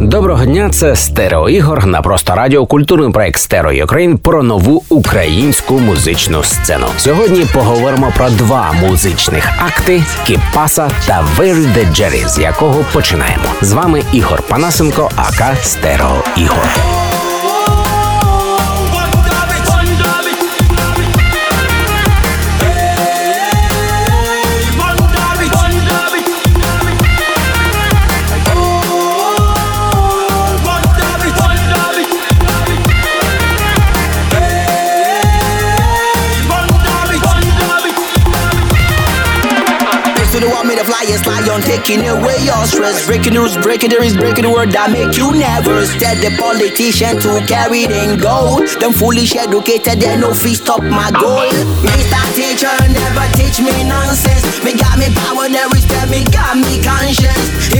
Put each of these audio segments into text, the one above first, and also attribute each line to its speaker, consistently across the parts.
Speaker 1: Доброго дня, це Стерео Ігор на просто радіо культурний проект Stereo Ukraine про нову українську музичну сцену. Сьогодні поговоримо про два музичних акти Кіпаса та Very the з якого починаємо. З вами Ігор Панасенко, aka Стерео Ігор.
Speaker 2: On taking away your stress Breaking the rules, breaking the rings, breaking the word that make you nervous Tell the politician to carry them gold. Them foolish educated, they no fee stop my goal Mr. Teacher never teach me nonsense Me got me power, they respect me, got me conscience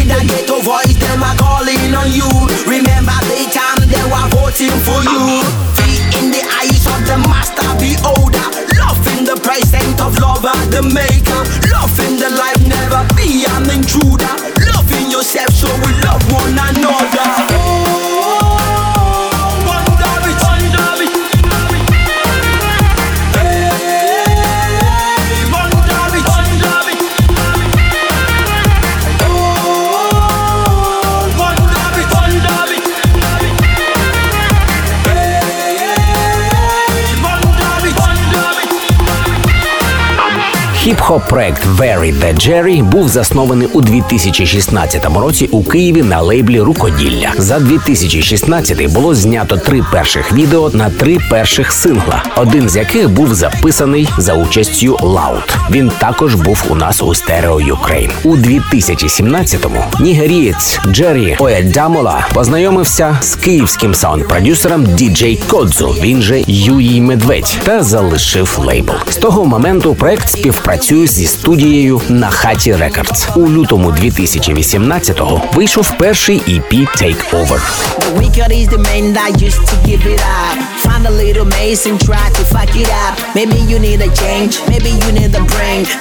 Speaker 1: Хіп-хоп проект Very the Jerry був заснований у 2016 році у Києві на лейблі Рукоділля. За 2016 було знято три перших відео на три перших сингла, один з яких був записаний за участю Loud. Він також був у нас у Stereo Ukraine. У 2017-му нігерієць Джері Оєдамола познайомився з київським саунд-продюсером Діджей Кодзу, він же Юрій Медведь, та залишив лейбл. З того моменту проект співпрацює зі студією на хаті Records. У лютому 2018-го вийшов перший EP Take Over.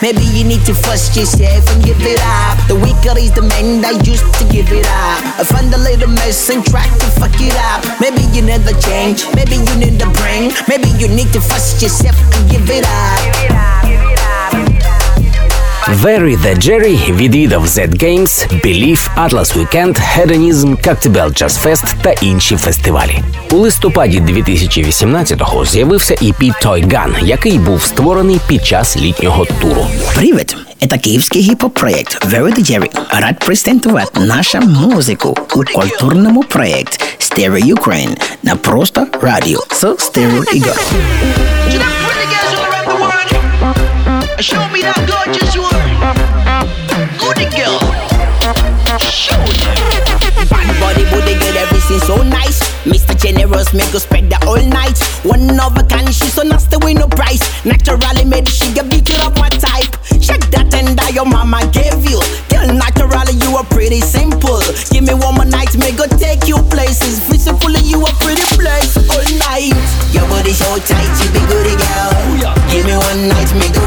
Speaker 2: Maybe you need to first yourself and give it up. Give it up. Give it up.
Speaker 1: Very the Jerry відвідав Z Games, Belief, Atlas Weekend, Hedonism, Cocktail Jazz Fest та інші фестивалі. У листопаді 2018-го з'явився EP Toy Gun, який був створений під час літнього туру.
Speaker 2: Привіт! Это київський гіп-хоп-проєкт Very the Jerry. Рад презентувати нашу музику у культурному проєкт Stereo Ukraine на просто радіо з Stereo
Speaker 3: world. Show me that gorgeous you
Speaker 2: Generous, make us spend the whole night. One of a kind, she so nasty with no price. Naturally made, she get beat it up my type. Check that and that your mama gave you. Girl, naturally you are pretty simple. Give me one more night, me go take you places. Physically you are pretty place all night. Your body so tight, you be goody girl. Give me one night, me go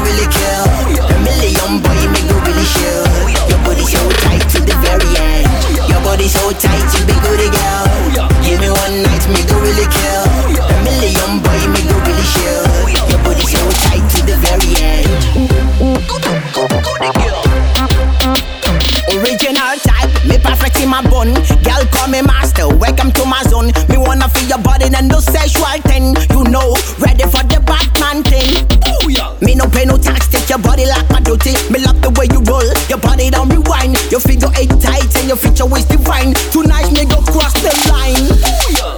Speaker 2: in my bun. Girl, call me master. Welcome to my zone. Me wanna feel your body and no sexual thing. You know, ready for the Batman thing.
Speaker 3: Oh yeah.
Speaker 2: Me no pay no tax, take your body like my duty. Me love the way you roll, your body don't rewind. Your figure eight tight and your feature waist divine. Tonight me go cross the line.
Speaker 3: Oh yeah.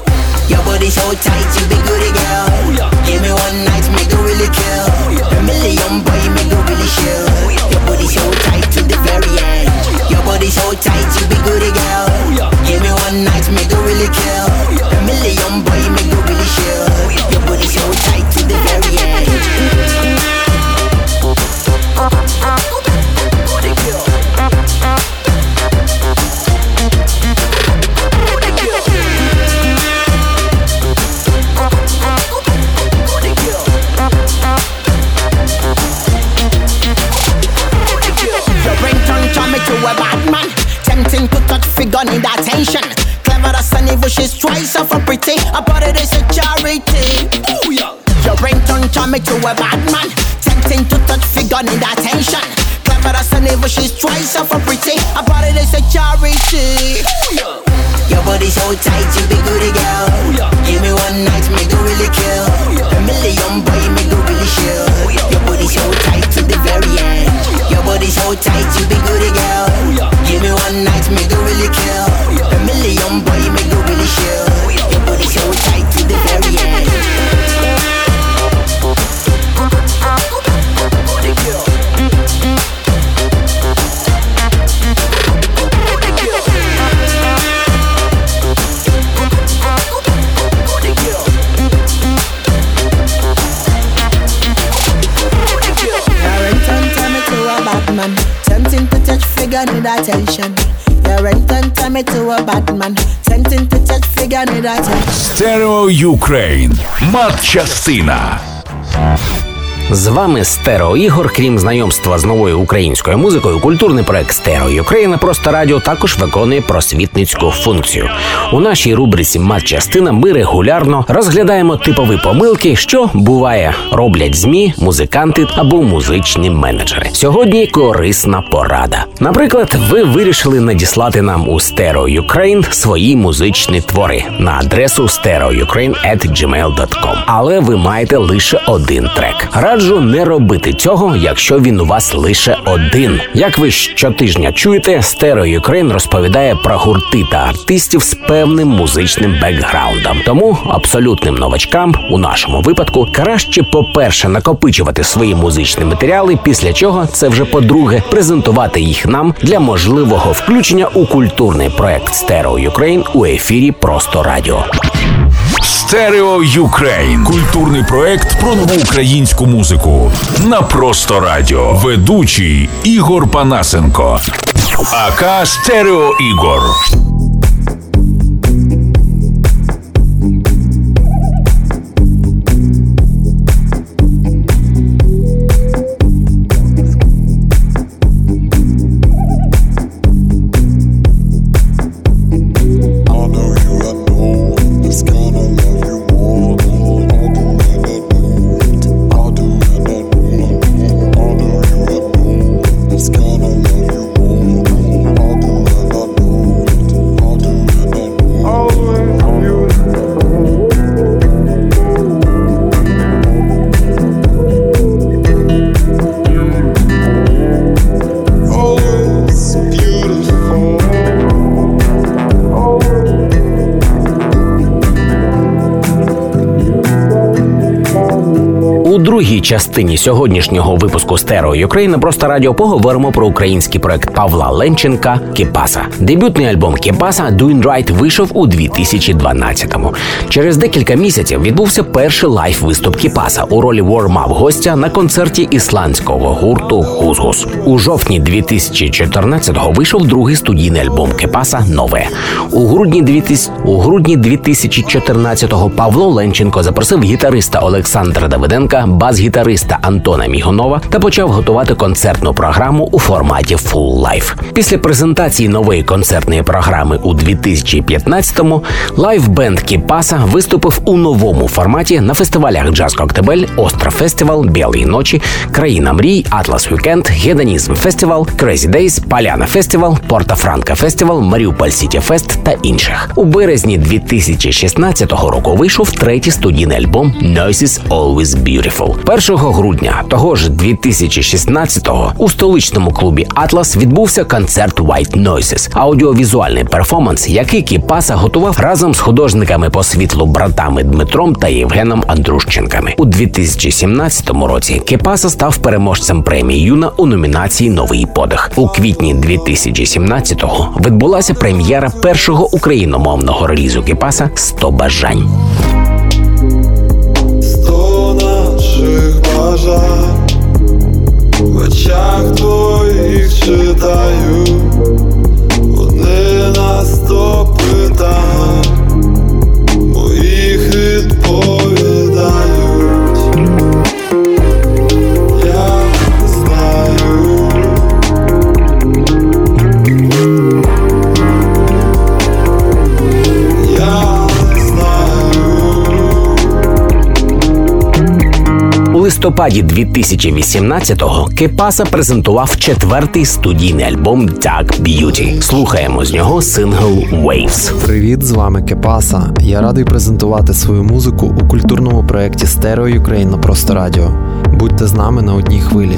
Speaker 2: Your body so tight, you be goody girl. To a bad man. Tempting to touch figure need attention. Clever as an evil, she's twice a pretty. A body is a charity. Your body so tight, you be good girl.
Speaker 4: Stereo Ukraine. Матчастина.
Speaker 1: З вами Стерео Ігор. Крім знайомства з новою українською музикою, культурний проект Stereo Ukraine на просто радіо також виконує просвітницьку функцію. У нашій рубриці Матчастина ми регулярно розглядаємо типові помилки, що буває роблять змі, музиканти або музичні менеджери. Сьогодні корисна порада. Наприклад, ви вирішили надіслати нам у Stereo Ukraine свої музичні твори на адресу stereoukraine.gmail.com. Але ви маєте лише один трек. Раджу не робити цього, якщо він у вас лише один. Як ви щотижня чуєте, Stereo Ukraine розповідає про гурти та артистів з певним музичним бекграундом. Тому абсолютним новачкам у нашому випадку краще, по-перше, накопичувати свої музичні матеріали, після чого це вже по-друге презентувати їх нам для можливого включення у культурний проект Stereo Ukraine у ефірі Просто Радіо.
Speaker 4: Stereo Ukraine. Культурний проект про нову українську музику. На просто радіо. Ведучий Ігор Панасенко. АК Стерео Ігор.
Speaker 1: Другій частині сьогоднішнього випуску Stereo Ukraine на просто радіо поговоримо про український проект Павла Ленченка Кіпаса. Дебютний альбом Кіпаса Doing Right вийшов у 2012-му. Через декілька місяців відбувся перший live виступ Кіпаса у ролі warm-up гостя на концерті ісландського гурту GusGus. У жовтні 2014-го вийшов другий студійний альбом Кіпаса Нове. У грудні 2000... у грудні 2014-го Павло Ленченко запросив гітариста Олександра Давиденка, бас-гітариста Антона Мігонова та почав готувати концертну програму у форматі Full Live. Після презентації нової концертної програми у 2015-му live-band Кіпаса виступив у новому форматі на фестивалях Джаз Коктебель, Остров Festival, Білі ночі, Країна мрій, Atlas Weekend, Hedonism Festival, Crazy Days, Паляна Festival, Порто Франко Festival, Маріуполь City Fest та інших. У березні 2016 року вийшов третій студійний альбом Noises Always Beautiful. 1 грудня того ж 2016-го у столичному клубі Атлас відбувся концерт White Noises, аудіовізуальний перформанс, який Кіпаса готував разом з художниками по світлу братами Дмитром та Євгеном Андрущенками. У 2017 році Кіпаса став переможцем премії Юна у номінації Новий подих. У квітні 2017-го відбулася прем'єра першого україномовного релізу Кіпаса «100 бажань. Листопаді 2018-го Кепаса презентував четвертий студійний альбом Dark Beauty. Слухаємо з нього сингл Waves.
Speaker 5: Привіт, з вами Кепаса. Я радий презентувати свою музику у культурному проєкті «Стерео Ukraine на просто радіо. Будьте з нами на одній хвилі.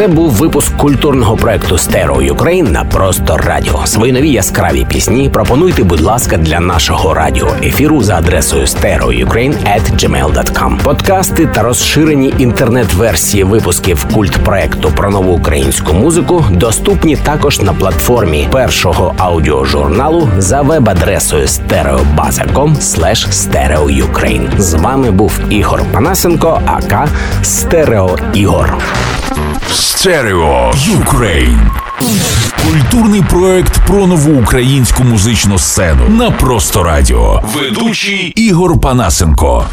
Speaker 1: Це був випуск культурного проекту Stereo Ukraine на просто радіо. Свої нові яскраві пісні пропонуйте, будь ласка, для нашого радіо ефіру за адресою stereoukraine.gmail.com. Подкасти та розширені інтернет-версії випусків культ проекту про нову українську музику доступні також на платформі першого аудіожурналу за веб-адресою stereobaza.com stereoukraine. З вами був Ігор Панасенко, АК Стерео Ігор.
Speaker 4: Stereo Ukraine. Культурний проект про нову українську музичну сцену на просто радіо. Ведучий Ігор Панасенко.